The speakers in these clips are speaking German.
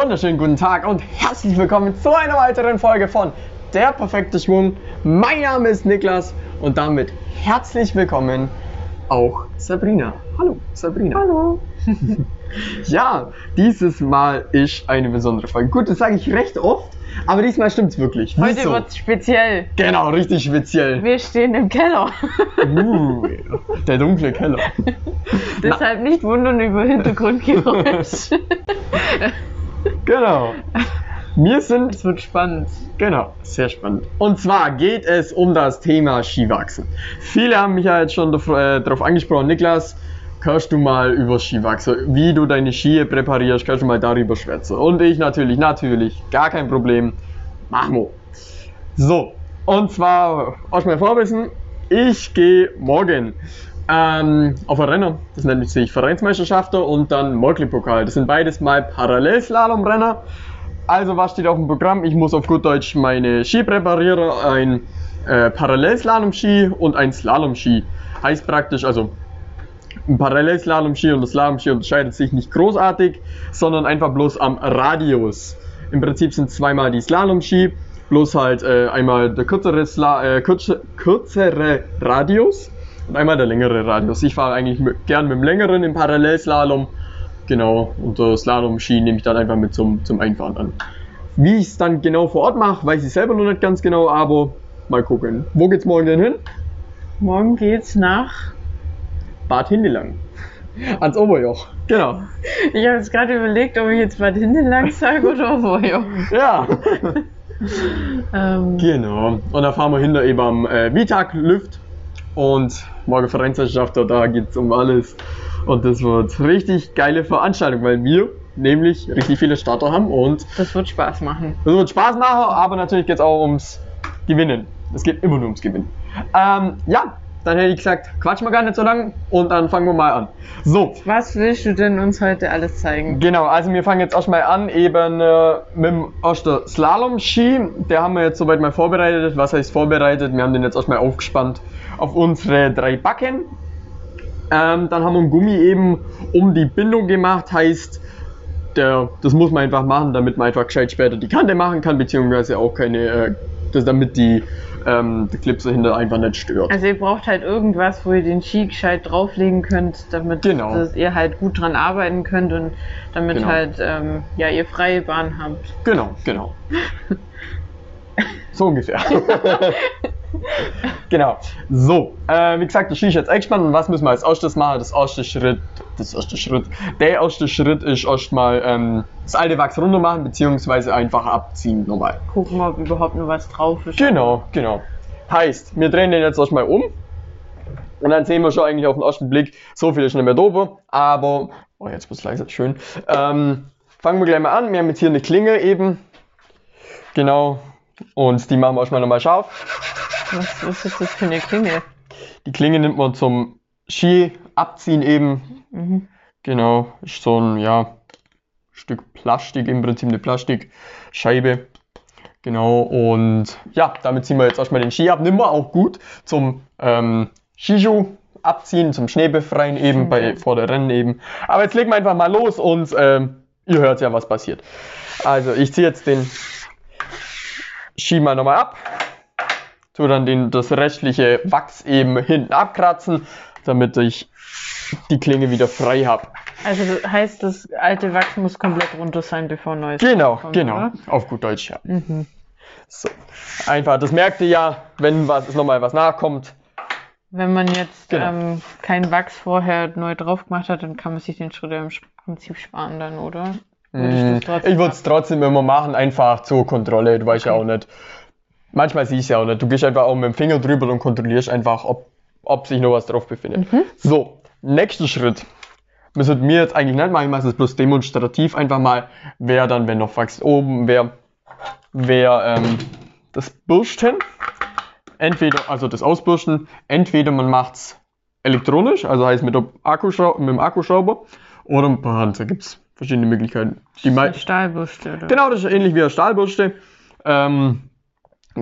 Wunderschönen guten Tag und herzlich willkommen zu einer weiteren Folge von Der perfekte Schwung. Mein Name ist Niklas und damit herzlich willkommen auch Sabrina. Hallo Sabrina. Hallo. Ja, dieses Mal ist eine besondere Folge. Gut, das sage ich recht oft, aber diesmal stimmt's wirklich. Heute Wieso? wird's speziell. Genau, richtig speziell. Wir stehen im Keller. Uh, der dunkle Keller. Deshalb nicht wundern über Hintergrundgeräusch. Genau. Wir sind Es wird spannend. Genau, sehr spannend. Und zwar geht es um das Thema Skiwachsen. Viele haben mich ja jetzt schon darauf äh, angesprochen. Niklas, kannst du mal über Skiwachsen, wie du deine Skier präparierst, kannst du mal darüber schwätzen. Und ich natürlich, natürlich, gar kein Problem. Machen wir. So, und zwar, erstmal vorwissen, ich gehe morgen ähm, auf ein Rennen. Das nennt sich Vereinsmeisterschaften und dann Mörkli-Pokal. Das sind beides mal Parallelslalom-Renner. Also was steht auf dem Programm? Ich muss auf gut Deutsch meine Ski präparieren. Ein äh, Parallelslalom-Ski und ein Slalom-Ski. Heißt praktisch, also ein Parallelslalom-Ski und das Slalom-Ski unterscheidet sich nicht großartig, sondern einfach bloß am Radius. Im Prinzip sind zweimal die Slalom-Ski, bloß halt äh, einmal der kürzere, Sla äh, kürze, kürzere Radius einmal der längere Radius. Ich fahre eigentlich mit, gern mit dem längeren im Parallelslalom. Genau, und der Slalom-Ski nehme ich dann einfach mit zum, zum Einfahren an. Wie ich es dann genau vor Ort mache, weiß ich selber noch nicht ganz genau, aber mal gucken. Wo geht's morgen denn hin? Morgen geht's nach. Bad Hindelang. Ans Oberjoch. Genau. Ich habe jetzt gerade überlegt, ob ich jetzt Bad Hindelang sage oder Oberjoch. Ja. Ähm, genau. Und da fahren wir hinter eben am äh, Vitag Lüft. Und morgen Vereinsmeisterschaft, da geht es um alles. Und das wird richtig geile Veranstaltung, weil wir nämlich richtig viele Starter haben und das wird Spaß machen. das wird Spaß machen, aber natürlich geht es auch ums Gewinnen. Es geht immer nur ums Gewinnen. Ähm, ja, dann hätte ich gesagt, quatschen wir gar nicht so lang und dann fangen wir mal an. So, Was willst du denn uns heute alles zeigen? Genau, also wir fangen jetzt erstmal an, eben äh, mit dem ersten Slalom-Ski. Der haben wir jetzt soweit mal vorbereitet. Was heißt vorbereitet? Wir haben den jetzt erstmal aufgespannt auf unsere drei Backen. Ähm, dann haben wir ein Gummi eben um die Bindung gemacht, heißt, der, das muss man einfach machen, damit man einfach gescheit später die Kante machen kann, beziehungsweise auch keine, äh, das, damit die, ähm, die Clipse hinter einfach nicht stört. Also ihr braucht halt irgendwas, wo ihr den Ski gescheit drauflegen könnt, damit Genau. dass ihr halt gut dran arbeiten könnt und damit Genau. halt ähm, ja ihr freie Bahn habt. Genau, genau. So ungefähr. genau. So, äh, wie gesagt, das Ski ist jetzt eingespannt und was müssen wir als erstes machen? Das erste Schritt, das erste Schritt, der erste Schritt ist erstmal ähm, das alte Wachs runter machen, beziehungsweise einfach abziehen normal. Gucken, ob überhaupt nur was drauf ist. Genau, genau. Heißt, wir drehen den jetzt erstmal um und dann sehen wir schon eigentlich auf den ersten Blick, so viel ist nicht mehr doof, aber, oh jetzt wird's leiser, schön. Ähm, fangen wir gleich mal an, wir haben jetzt hier eine Klinge eben, genau, und die machen wir erstmal nochmal scharf. Was, was ist das für eine Klinge? Die Klinge nimmt man zum Ski abziehen eben, Mhm. genau, ist so ein, ja, Stück Plastik, im Prinzip eine Plastikscheibe. Genau, und ja, damit ziehen wir jetzt erstmal den Ski ab. Nimm wir auch gut zum ähm, Skischuh abziehen, zum Schneebefreien eben, bei, vor der Rennen eben. Aber jetzt legen wir einfach mal los und ähm, ihr hört ja, was passiert. Also, ich ziehe jetzt den Ski mal nochmal ab. Tu dann den, das restliche Wachs eben hinten abkratzen, damit ich die Klinge wieder frei habe. Also das heißt, das alte Wachs muss komplett runter sein, bevor neues Genau, kommt, genau. oder? Auf gut Deutsch, ja. Mhm. So. Einfach, das merkt ihr ja, wenn was nochmal was nachkommt. Wenn man jetzt Genau. ähm, kein Wachs vorher neu drauf gemacht hat, dann kann man sich den Schritt im Prinzip sparen dann, oder? Es trotzdem Ich würde es trotzdem immer machen, einfach zur Kontrolle. Du weißt ja auch nicht. Manchmal siehst du ja auch nicht. Du gehst einfach auch mit dem Finger drüber und kontrollierst einfach, ob, ob sich noch was drauf befindet. Mhm. So, nächster Schritt. Müsstet mir jetzt eigentlich nicht machen, ich mache es bloß demonstrativ einfach mal, wer dann, wenn noch Wachs oben, wer, wer ähm, das Bürsten, entweder, also das Ausbürsten, entweder man macht es elektronisch, also heißt mit, der Akkuschrau mit dem Akkuschrauber, oder per Hand. Da gibt es verschiedene Möglichkeiten. Die mei- Eine Stahlbürste, oder? Genau, das ist ähnlich wie eine Stahlbürste. Ähm,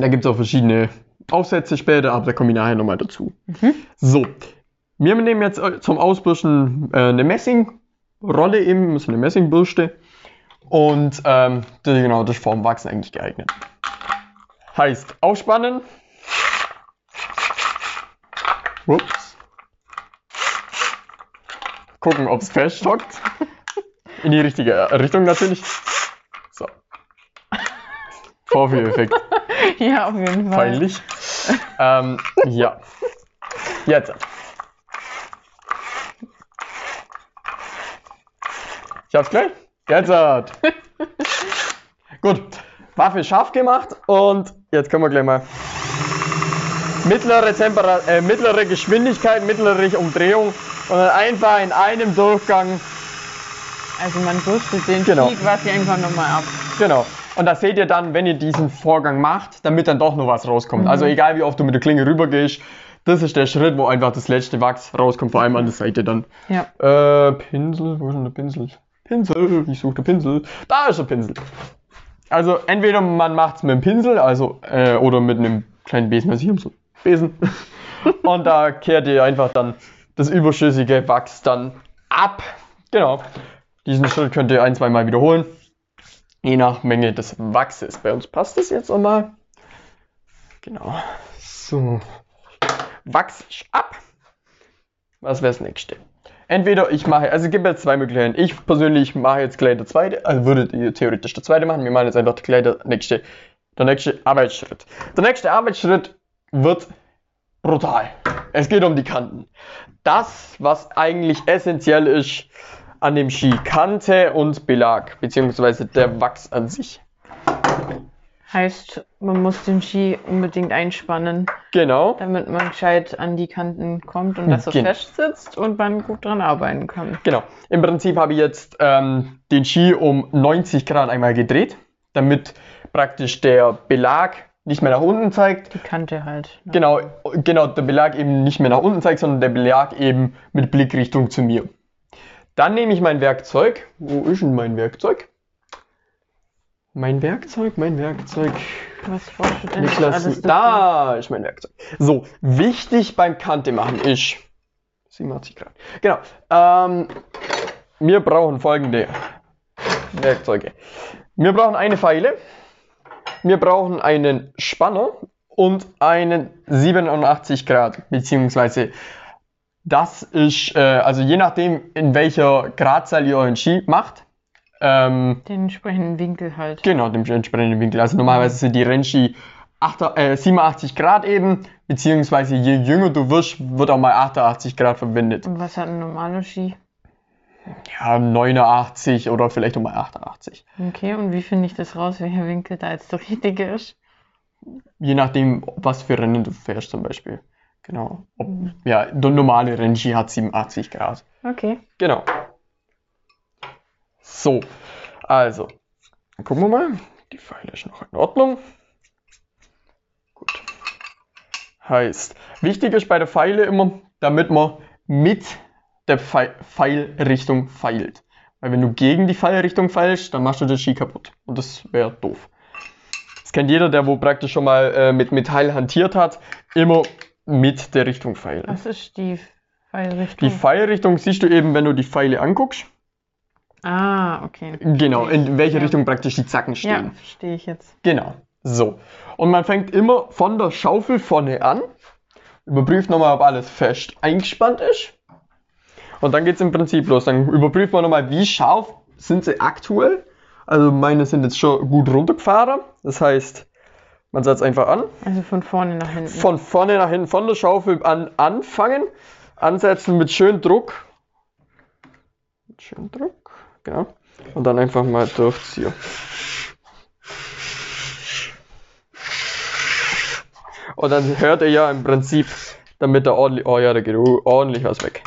da gibt es auch verschiedene Aufsätze später, aber da komme ich nachher nochmal dazu. Mhm. So, wir nehmen jetzt äh, zum Ausbürsten äh, eine Messingrolle eben, das ist eine Messingbürste. Und ähm, das, genau, das ist vorm Wachsen eigentlich geeignet. Heißt, aufspannen. Ups. Gucken, ob es feststockt. In die richtige Richtung natürlich. So. Vorführeffekt. Ja, auf jeden Fall. Peinlich. ähm, ja. Jetzt. Ich hab's gleich. Jetzt. Gut. Waffe scharf gemacht und jetzt können wir gleich mal mittlere, Tempera äh, mittlere Geschwindigkeit, mittlere Umdrehung und dann einfach in einem Durchgang. Also man bürstet den Genau. Ski quasi einfach nochmal ab. Genau. Und das seht ihr dann, wenn ihr diesen Vorgang macht, damit dann doch noch was rauskommt. Also egal wie oft du mit der Klinge rübergehst, das ist der Schritt, wo einfach das letzte Wachs rauskommt, vor allem an der Seite dann. Ja. Äh, Pinsel, wo ist denn der Pinsel? Pinsel, ich suche den Pinsel. Da ist der Pinsel. Also entweder man macht es mit dem Pinsel, also äh, oder mit einem kleinen Besen, also hier haben so Besen. Und da kehrt ihr einfach dann das überschüssige Wachs dann ab. Genau. Diesen Schritt könnt ihr ein, zwei Mal wiederholen. Je nach Menge des Wachses. Bei uns passt das jetzt nochmal. Genau. So. Wachs ist ab. Was wäre das nächste? Entweder ich mache, also es gibt jetzt zwei Möglichkeiten. Ich persönlich mache jetzt gleich der zweite, also würdet ihr theoretisch der zweite machen. Wir machen jetzt einfach gleich der nächste, der nächste Arbeitsschritt. Der nächste Arbeitsschritt wird brutal. Es geht um die Kanten. Das, was eigentlich essentiell ist an dem Ski, Kante und Belag, beziehungsweise der Wachs an sich. Heißt, man muss den Ski unbedingt einspannen, Genau. damit man gescheit an die Kanten kommt und dass er Genau. fest sitzt und man gut dran arbeiten kann. Genau. Im Prinzip habe ich jetzt ähm, den Ski um 90 Grad einmal gedreht, damit praktisch der Belag nicht mehr nach unten zeigt. Die Kante halt. ne? Genau, genau, der Belag eben nicht mehr nach unten zeigt, sondern der Belag eben mit Blickrichtung zu mir. Dann nehme ich mein Werkzeug. Wo ist denn mein Werkzeug? Mein Werkzeug, mein Werkzeug. Was forschst du denn Niklas, da ist mein Werkzeug. So, wichtig beim Kante machen ist 87 Grad. Genau. Ähm, wir brauchen folgende Werkzeuge. Wir brauchen eine Feile, wir brauchen einen Spanner und einen 87 Grad, beziehungsweise das ist, äh, also je nachdem, in welcher Gradzahl ihr euren Ski macht, ähm, Den entsprechenden Winkel halt. Genau, dem entsprechenden Winkel. Also normalerweise sind die Renski 8, äh, 87 Grad eben, beziehungsweise je jünger du wirst, wird auch mal 88 Grad verwendet. Und was hat ein normaler Ski? Ja, 89 oder vielleicht auch mal 88. Okay, und wie finde ich das raus, welcher Winkel da jetzt der richtige ist? Je nachdem, was für Rennen du fährst zum Beispiel. Genau. Ob, ja, der normale Renski hat 87 Grad. Okay. Genau. So, also, dann gucken wir mal. Die Pfeile ist noch in Ordnung. Gut. Heißt, wichtig ist bei der Pfeile immer, damit man mit der Pfeil Pfeilrichtung feilt. Weil wenn du gegen die Pfeilrichtung feilst, dann machst du den Ski kaputt. Und das wäre doof. Das kennt jeder, der wo praktisch schon mal äh, mit Metall hantiert hat. Immer mit der Richtung feilen. Was ist die Pfeilrichtung? Die Pfeilrichtung siehst du eben, wenn du die Pfeile anguckst. ah, okay. Genau, in welche Ja. Richtung praktisch die Zacken Ja, stehen. verstehe ich jetzt. Genau. So. Und man fängt immer von der Schaufel vorne an, überprüft nochmal, ob alles fest eingespannt ist. Und dann geht es im Prinzip los. Dann überprüft man nochmal, wie scharf sind sie aktuell. Also meine sind jetzt schon gut runtergefahren. Das heißt, man setzt einfach an. Also von vorne nach hinten. Von vorne nach hinten, von der Schaufel an anfangen. Ansetzen mit schön Druck. Mit schön Druck, genau. Und dann einfach mal durchziehen. Und dann hört ihr ja im Prinzip, damit er ordentlich, oh ja, da geht ordentlich was weg.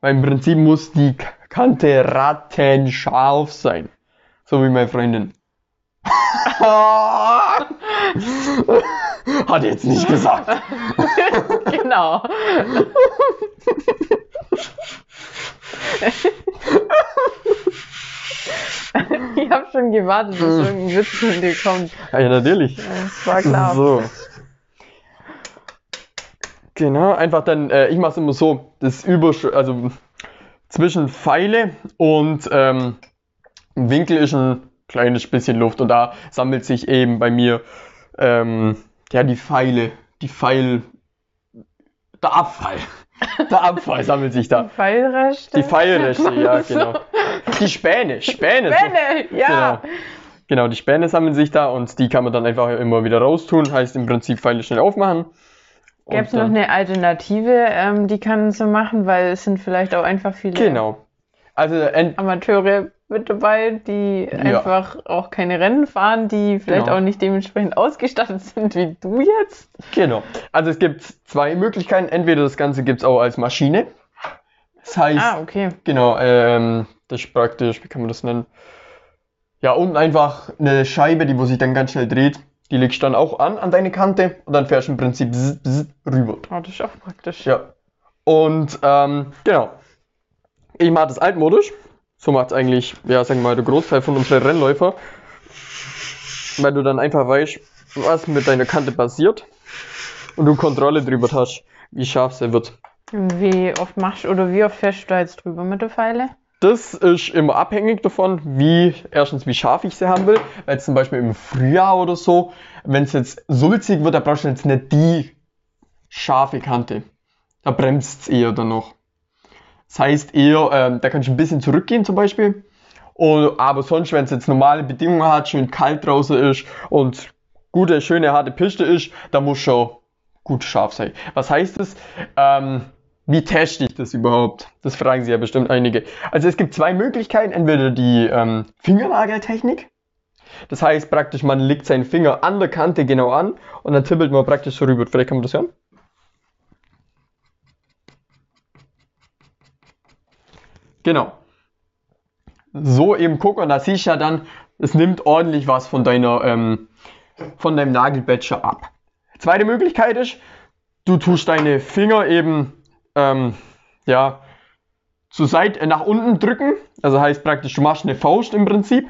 Weil im Prinzip muss die Kante rattenscharf sein. So wie meine Freundin. Hat jetzt nicht gesagt. genau. ich habe schon gewartet, dass irgendein Witz von dir kommt. Ja, natürlich. Das war klar. So. Genau, einfach dann, äh, ich mache es immer so, das Übersch also zwischen Pfeile und ähm, Winkel ist ein kleines bisschen Luft und da sammelt sich eben bei mir ähm, ja die Pfeile, die Pfeil, der Abfall. Der Abfall sammelt sich da. Pfeilreste? Die Pfeilreste, ja, So. genau. Die Späne, Späne. so. Späne, ja. Genau. Genau, die Späne sammeln sich da und die kann man dann einfach immer wieder raustun. Heißt im Prinzip Pfeile schnell aufmachen. Gäbe es noch eine Alternative, ähm, die kann so machen, weil es sind vielleicht auch einfach viele Genau. Also Amateure mit dabei, die einfach auch keine Rennen fahren, die vielleicht Genau. auch nicht dementsprechend ausgestattet sind wie du jetzt. Genau. Also es gibt zwei Möglichkeiten. Entweder das Ganze gibt es auch als Maschine. Das heißt, Ah, okay. genau, ähm, das ist praktisch, wie kann man das nennen? Ja, unten einfach eine Scheibe, die wo sich dann ganz schnell dreht. Die legst du dann auch an, an deine Kante und dann fährst du im Prinzip bzz, bzz, rüber. Oh, das ist auch praktisch. Ja. Und ähm, genau. Ich mache das altmodisch. So macht es eigentlich, ja, sagen wir mal, der Großteil von unseren Rennläufer. Weil du dann einfach weißt, was mit deiner Kante passiert. Und du Kontrolle drüber hast, wie scharf sie wird. Wie oft machst oder wie oft fährst du da jetzt drüber mit der Pfeile? Das ist immer abhängig davon, wie, erstens, wie scharf ich sie haben will. Weil zum Beispiel im Frühjahr oder so, wenn es jetzt sulzig wird, da brauchst du jetzt nicht die scharfe Kante. Da bremst es eher dann noch. Das heißt eher, ähm, da kannst du ein bisschen zurückgehen zum Beispiel. Und, aber sonst, wenn es jetzt normale Bedingungen hat, schön kalt draußen ist und gute, schöne, harte Piste ist, da muss schon gut scharf sein. Was heißt das? Ähm, wie teste ich das überhaupt? Das fragen sich ja bestimmt einige. Also es gibt zwei Möglichkeiten. Entweder die ähm, Fingernageltechnik. Das heißt praktisch, man legt seinen Finger an der Kante genau an und dann tippelt man praktisch so rüber. Vielleicht kann man das hören. Genau. So eben gucken und da siehst du ja dann, es nimmt ordentlich was von deiner, ähm, von deinem Nagelbätscher ab. Zweite Möglichkeit ist, du tust deine Finger eben ähm, ja, zur Seite äh, nach unten drücken. Also heißt praktisch, du machst eine Faust im Prinzip.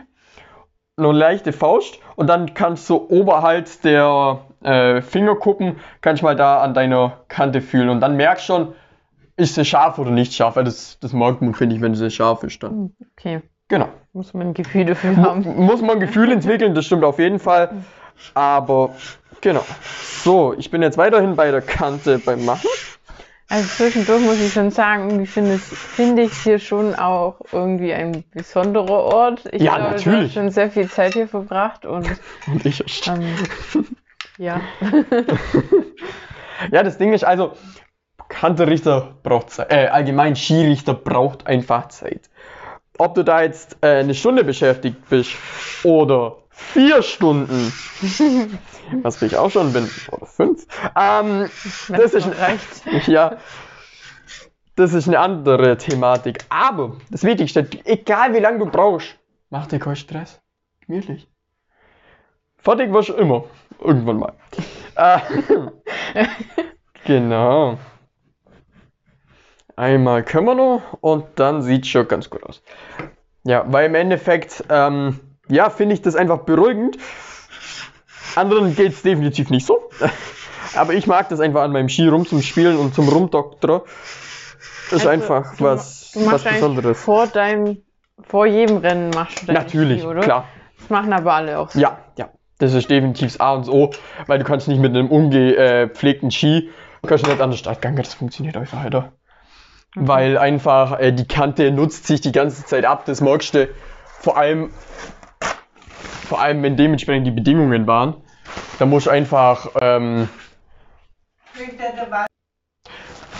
Eine leichte Faust und dann kannst du oberhalb der äh, Fingerkuppen, kannst du mal da an deiner Kante fühlen und dann merkst schon, ist sie scharf oder nicht scharf, weil das, das merkt man, finde ich, wenn sie scharf ist dann. Okay, Genau. muss man ein Gefühl dafür haben. muss man Gefühl entwickeln, das stimmt auf jeden Fall. Aber genau. So, ich bin jetzt weiterhin bei der Kante beim Machen. Also zwischendurch muss ich schon sagen, finde ich, finde ich hier schon auch irgendwie ein besonderer Ort. Ich Ja, glaube, natürlich. hast schon sehr viel Zeit hier verbracht und Und ich ähm, ja. Ja, das Ding ist also, Kanterichter braucht Zeit. Äh, allgemein Skirichter braucht einfach Zeit. Ob du da jetzt äh, eine Stunde beschäftigt bist oder vier Stunden, was ich auch schon bin, oder fünf, ähm, das ist, reicht. ja, das ist eine andere Thematik. Aber das Wichtigste, egal wie lange du brauchst, mach dir keinen Stress. Gemütlich. Fertig wirst du immer. Irgendwann mal. Äh, genau. Einmal können wir noch und dann sieht schon ganz gut aus. Ja, weil im Endeffekt, ähm, ja, finde ich das einfach beruhigend. Anderen geht es definitiv nicht so. Aber ich mag das einfach an meinem Ski rum zum Spielen und zum Rumdoktern. Ist Also, einfach du- was, Du was Besonderes. vor deinem, vor jedem Rennen machst du dein Natürlich, Ski, oder? klar. Das machen aber alle auch so. Ja, ja. Das ist definitiv das A und O, weil du kannst nicht mit einem ungepflegten Ski, kannst du nicht an der Stadt gehen, das funktioniert einfach Weil einfach äh, die Kante nutzt sich die ganze Zeit ab, das merkst du. Vor allem, vor allem wenn dementsprechend die Bedingungen waren. Da musst du einfach, ähm,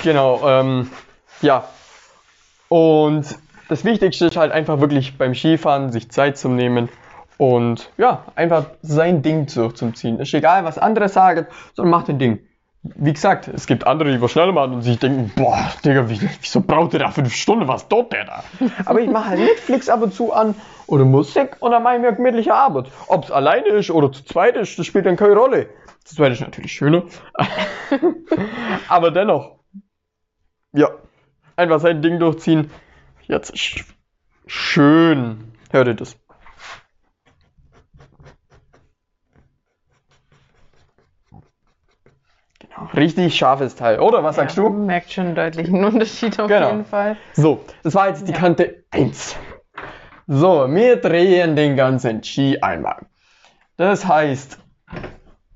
genau, ähm, ja. Und das Wichtigste ist halt einfach wirklich beim Skifahren sich Zeit zu nehmen und ja, einfach sein Ding durchzuziehen. Ist egal, was andere sagen, sondern mach dein Ding. Wie gesagt, es gibt andere, die was schneller machen und sich denken, boah, Digga, wie, wieso braucht der da fünf Stunden, was tut der da? Aber ich mache halt Netflix ab und zu an oder Musik und dann mache ich mir gemütliche Arbeit. Ob es alleine ist oder zu zweit ist, das spielt dann keine Rolle. Zu zweit ist natürlich schöner. Aber dennoch, ja, einfach sein Ding durchziehen. Jetzt ist schön. Hört ihr das? Richtig scharfes Teil. Oder was sagst Ja, du? man merkt schon einen deutlichen Unterschied auf Genau. jeden Fall. So, das war jetzt die Ja. Kante 1. So, wir drehen den ganzen Ski einmal. Das heißt,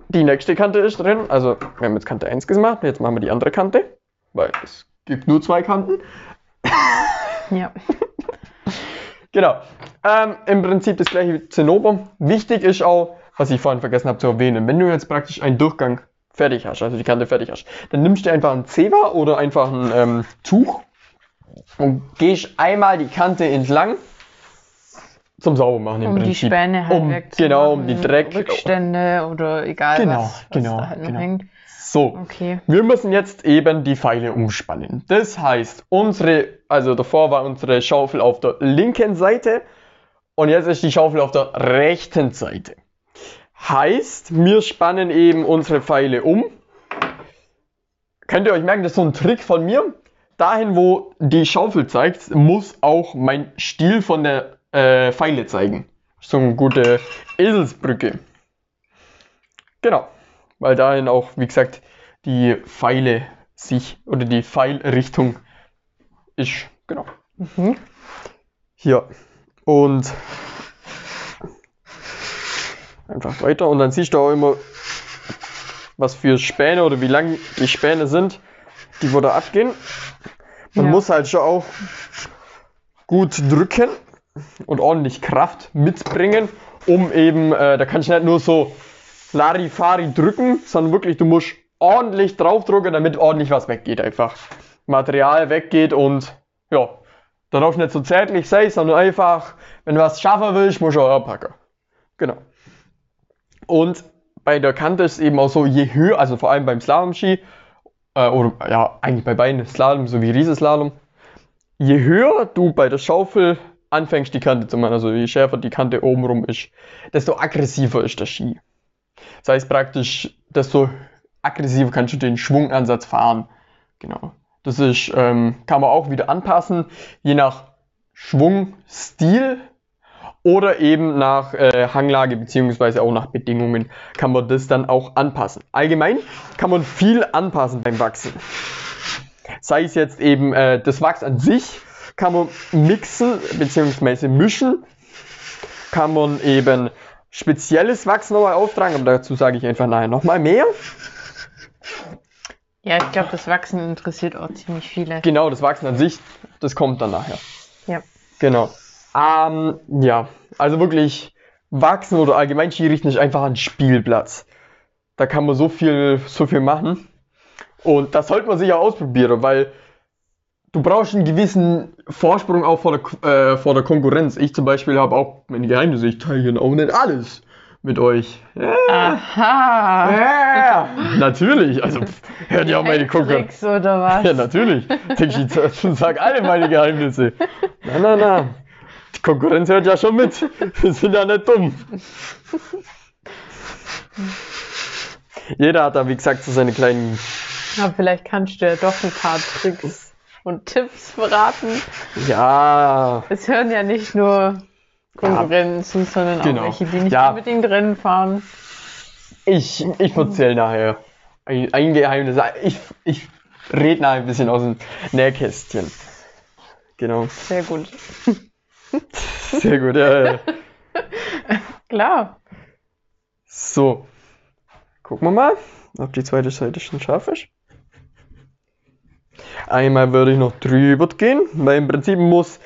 die nächste Kante ist drin. Also, wir haben jetzt Kante 1 gemacht. Jetzt machen wir die andere Kante. Weil es gibt nur zwei Kanten. Ja. Genau. Ähm, Im Prinzip das gleiche wie Zinnober. Wichtig ist auch, was ich vorhin vergessen habe zu erwähnen, wenn du jetzt praktisch einen Durchgang fertig hast, also die Kante fertig hast, dann nimmst du einfach ein Zewa oder einfach ein ähm, Tuch und gehst einmal die Kante entlang zum Saubermachen im Um die Prinzip. Späne halt um, Genau, um die Dreck. Rückstände oder egal Genau, was, was genau, da halt genau. hängt. So. Okay. Wir müssen jetzt eben die Pfeile umspannen. Das heißt, unsere, also davor war unsere Schaufel auf der linken Seite und jetzt ist die Schaufel auf der rechten Seite. Heißt, wir spannen eben unsere Pfeile um. Könnt ihr euch merken, das ist so ein Trick von mir. Dahin, wo die Schaufel zeigt, muss auch mein Stiel von der äh, Pfeile zeigen. So eine gute Eselsbrücke. Genau weil dahin auch, wie gesagt, die Pfeile sich oder die Pfeilrichtung ist. Genau. Mhm. Hier. Und einfach weiter. Und dann siehst du auch immer, was für Späne oder wie lang die Späne sind, die wo da abgehen. Man Ja. muss halt schon auch gut drücken und ordentlich Kraft mitbringen, um eben, äh, da kannst du nicht nur so Larifari drücken, sondern wirklich, du musst ordentlich draufdrücken, damit ordentlich was weggeht einfach. Material weggeht und ja, da darfst du nicht so zärtlich sein, sondern einfach, wenn du was schaffen willst, musst du auch packen. Genau. Und bei der Kante ist es eben auch so, je höher, also vor allem beim Slalom-Ski, äh, oder ja, eigentlich bei beiden Slalom sowie Riesenslalom, je höher du bei der Schaufel anfängst, die Kante zu machen, also je schärfer die Kante obenrum ist, desto aggressiver ist der Ski. Das heißt praktisch, desto aggressiver kannst du den Schwungansatz fahren. Genau. Das ist, ähm, kann man auch wieder anpassen, je nach Schwungstil oder eben nach äh, Hanglage beziehungsweise auch nach Bedingungen kann man das dann auch anpassen. Allgemein kann man viel anpassen beim Wachsen. Sei es jetzt eben äh, das Wachs an sich, kann man mixen beziehungsweise mischen, kann man eben spezielles Wachs nochmal auftragen, aber dazu sage ich einfach nachher nochmal mehr. Ja, ich glaube, das Wachsen interessiert auch ziemlich viele. Genau, das Wachsen an sich, das kommt dann nachher. Ja. Genau. Ähm, ja, also wirklich Wachsen oder allgemein Skirichten ist einfach ein Spielplatz. Da kann man so viel, so viel machen. Und das sollte man sich auch ausprobieren, weil du brauchst einen gewissen Vorsprung auch vor der, äh, vor der Konkurrenz. Ich zum Beispiel habe auch meine Geheimnisse, ich teile hier auch nicht alles mit euch. Ja, Aha! ja, natürlich, also pff, hört ja auch meine Konkurrenz. Oder was? Ja, natürlich. Ich sag alle meine Geheimnisse. Na, na, na. Die Konkurrenz hört ja schon mit. Wir sind ja nicht dumm. Jeder hat da, wie gesagt, so seine kleinen. Aber vielleicht kannst du ja doch ein paar Tricks und Tipps verraten. Ja. Es hören ja nicht nur Konkurrenten zu, sondern Genau. auch welche, die nicht Ja. unbedingt Rennen fahren. Ich, ich erzähle nachher. Ein, ein Geheimnis. Ich, ich rede nachher ein bisschen aus dem Nähkästchen. Genau. Sehr gut. Sehr gut. Ja, ja. Klar. So. Gucken wir mal, ob die zweite Seite schon scharf ist. Einmal würde ich noch drüber gehen, weil im Prinzip muss.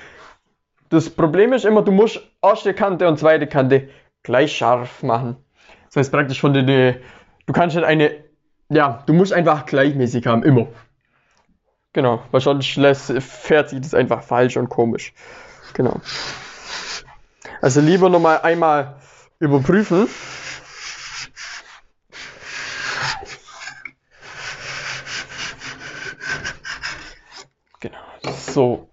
Das Problem ist immer, du musst erste Kante und zweite Kante gleich scharf machen. Das heißt praktisch von der. Du kannst nicht eine. Ja, du musst einfach gleichmäßig haben, immer. Genau, weil sonst fährt sich das einfach falsch und komisch. Genau. Also lieber nochmal einmal überprüfen. Genau. So.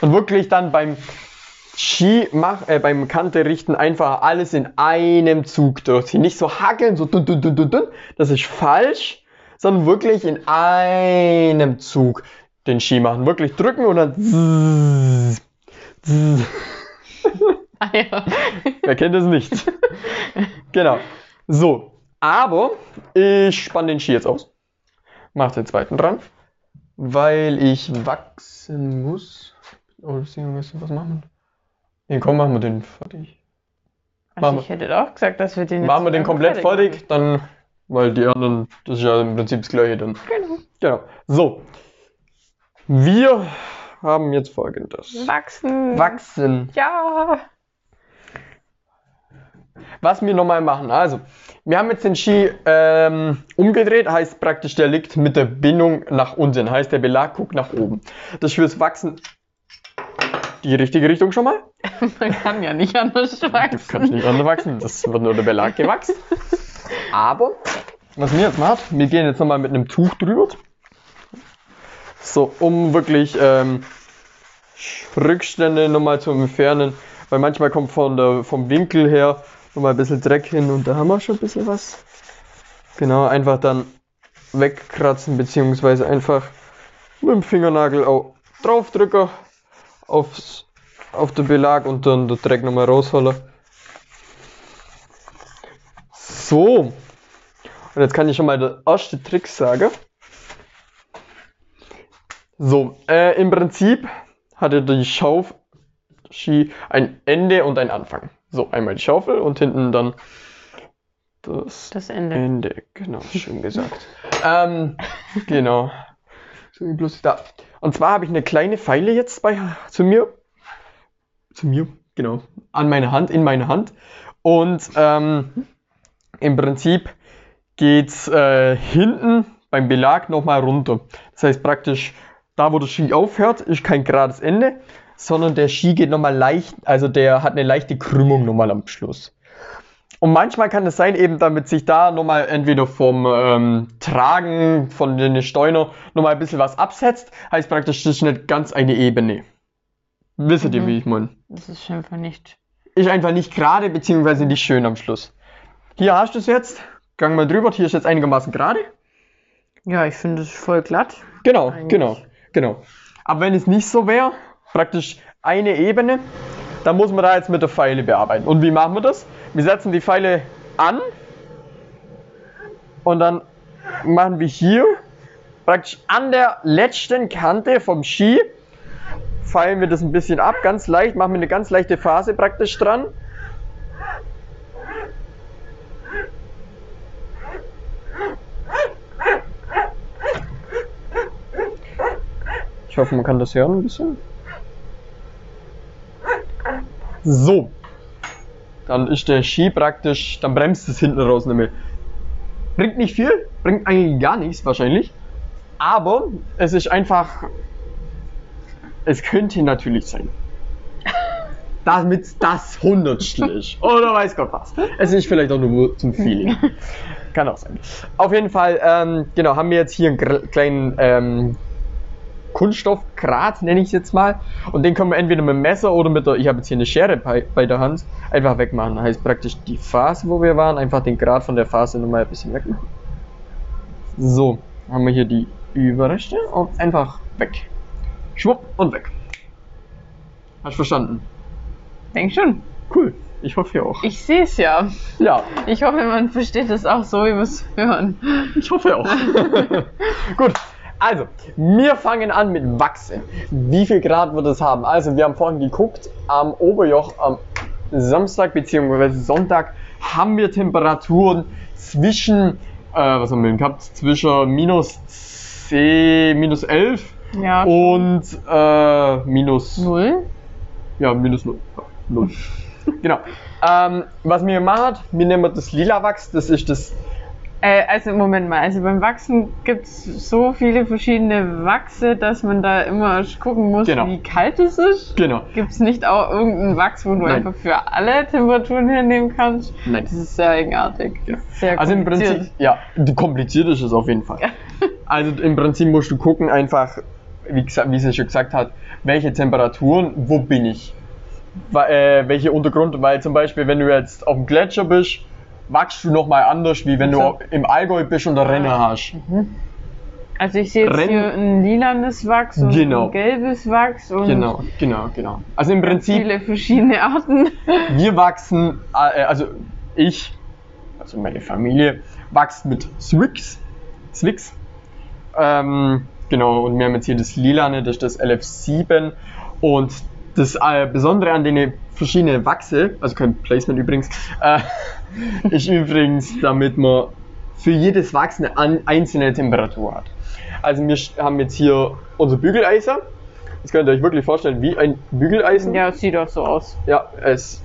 Und wirklich dann beim Ski mach, äh, beim Kante richten einfach alles in einem Zug durchziehen. Nicht so hackeln, so dun, dun, dun, dun, dun. Das ist falsch, sondern wirklich in einem Zug den Ski machen. Wirklich drücken und dann zzz, zzz. Ah, ja. Wer kennt es nicht? genau. So. Aber ich spanne den Ski jetzt aus. Mach den zweiten dran. Weil ich wachsen muss. Oh, beziehungsweise was machen? Nee, komm, machen wir den fertig. Also Machen ich hätte auch gesagt, dass wir den jetzt Machen wir den einfach komplett fertig, machen. dann, weil die anderen, das ist ja im Prinzip das gleiche dann. Genau. Genau. So. Wir haben jetzt folgendes. Wachsen. Wachsen. Ja. Was wir nochmal machen. Also, wir haben jetzt den Ski ähm, umgedreht, heißt praktisch, der liegt mit der Bindung nach unten, heißt der Belag guckt nach oben. Das fürs Wachsen die richtige Richtung schon mal. Man kann ja nicht anders Du wachsen. kannst nicht anders wachsen, das wird nur der Belag gewachsen. Aber, was wir jetzt machen, wir gehen jetzt nochmal mit einem Tuch drüber. So, um wirklich ähm, Rückstände nochmal zu entfernen, weil manchmal kommt von der, vom Winkel her nochmal ein bisschen Dreck hin und da haben wir schon ein bisschen was. Genau, einfach dann wegkratzen, beziehungsweise einfach mit dem Fingernagel auch draufdrücken aufs, auf den Belag und dann den Dreck nochmal rausholen. So. Und jetzt kann ich schon mal den ersten Trick sagen. So, äh, im Prinzip hatte die Schaufel ein Ende und ein Anfang. So, einmal die Schaufel und hinten dann das Das Ende. Ende. Genau, schön gesagt. ähm, genau. Bloß da. Und zwar habe ich eine kleine Pfeile jetzt bei zu mir. Zu mir, genau. An meine Hand, in meine Hand. Und ähm, im Prinzip geht's äh, hinten beim Belag nochmal runter. Das heißt praktisch, da wo der Ski aufhört, ist kein gerades Ende, sondern der Ski geht nochmal leicht, also der hat eine leichte Krümmung nochmal am Schluss. Und manchmal kann es sein, eben damit sich da nochmal entweder vom ähm, Tragen von den Steuner nochmal ein bisschen was absetzt, heißt praktisch, das ist nicht ganz eine Ebene. Wisst ihr, Mhm. wie ich meine? Das ist einfach nicht. Ist einfach nicht gerade, beziehungsweise nicht schön am Schluss. Hier hast du es jetzt, gang mal drüber, hier ist jetzt einigermaßen gerade. Ja, ich finde es voll glatt. Genau, Eigentlich. genau, genau. Aber wenn es nicht so wäre, praktisch eine Ebene, dann muss man da jetzt mit der Pfeile bearbeiten. Und wie machen wir das? Wir setzen die Pfeile an und dann machen wir hier praktisch an der letzten Kante vom Ski feilen wir das ein bisschen ab, ganz leicht, machen wir eine ganz leichte Phase praktisch dran. Ich hoffe, man kann das hören ein bisschen. So. Dann ist der Ski praktisch, dann bremst es hinten raus mehr. Bringt nicht viel, bringt eigentlich gar nichts wahrscheinlich. Aber es ist einfach. Es könnte natürlich sein. Damit das Hundertstel ist. Oder weiß Gott was. Es ist vielleicht auch nur zum Feeling. Kann auch sein. Auf jeden Fall, ähm, genau, haben wir jetzt hier einen kleinen ähm, Kunststoffgrat, nenne ich es jetzt mal. Und den können wir entweder mit dem Messer oder mit der, ich habe jetzt hier eine Schere bei, bei der Hand, einfach wegmachen. Das heißt praktisch die Phase, wo wir waren, einfach den Grat von der Phase nochmal ein bisschen wegmachen. So, haben wir hier die Überreste und einfach weg. Schwupp und weg. Hast du verstanden? Denk schon. Cool. Ich hoffe ihr auch. Ich sehe es ja. Ja, Ich hoffe, man versteht es auch so, wie wir es hören. ich hoffe auch. Gut. Also, wir fangen an mit Wachse. Wie viel Grad wird es haben? Also, wir haben vorhin geguckt, am Oberjoch am Samstag bzw. Sonntag haben wir Temperaturen zwischen, äh, was haben wir denn gehabt? Zwischen minus 10, minus 11 Ja. und äh, minus Null? Ja, minus 0. 0. genau. Ähm, was wir machen, wir nehmen das lila Wachs, das ist das. Äh, also Moment mal, also beim Wachsen gibt es so viele verschiedene Wachse, dass man da immer gucken muss, Genau. wie kalt es ist. Genau. Gibt es nicht auch irgendeinen Wachs, wo du Nein. einfach für alle Temperaturen hernehmen kannst? Nein. Das ist sehr eigenartig. Genau. Sehr Also im. Prinzip, ja, kompliziert ist es auf jeden Fall. Also im Prinzip musst du gucken, einfach, wie, wie sie schon gesagt hat, welche Temperaturen, wo bin ich? Äh, welche Untergrund, weil zum Beispiel, wenn du jetzt auf dem Gletscher bist, wachst du nochmal anders, wie wenn Also- du im Allgäu bist und eine Renne hast. Also ich sehe jetzt Renn- hier ein lilanes Wachs und Genau. ein gelbes Wachs und Genau, genau, genau. Also im Prinzip, viele verschiedene Arten. wir wachsen, äh, also ich, also meine Familie, wächst mit Swix. Swix. Ähm, genau, und wir haben jetzt hier das Lilane, das ist das LF7. Und Das äh, Besondere an den verschiedenen Wachse, also kein Placement übrigens, äh, ist übrigens, damit man für jedes Wachs eine an, einzelne Temperatur hat. Also wir haben jetzt hier unser Bügeleisen. Das könnt ihr euch wirklich vorstellen wie ein Bügeleisen. Ja, es sieht auch so aus. Ja, es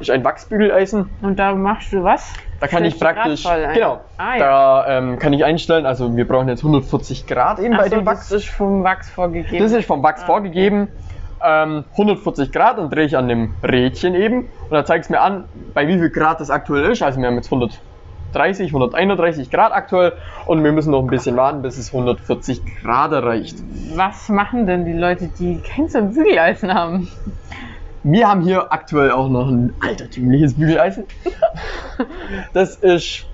ist ein Wachsbügeleisen. Und da machst du was? Da kann ich Stellst du praktisch, genau, Ah, ja. da ähm, kann ich einstellen, also wir brauchen jetzt 140 Grad eben bei Ach so, dem Wachs. das ist vom Wachs vorgegeben. Das ist vom Wachs Ah, vorgegeben. Ähm, 140 Grad und drehe ich an dem Rädchen eben. Und da zeigt es mir an, bei wie viel Grad das aktuell ist. Also wir haben jetzt 130, 131 Grad aktuell und wir müssen noch ein bisschen warten, bis es 140 Grad erreicht. Was machen denn die Leute, die kein so ein Bügeleisen haben? Wir haben hier aktuell auch noch ein altertümliches Bügeleisen. Das ist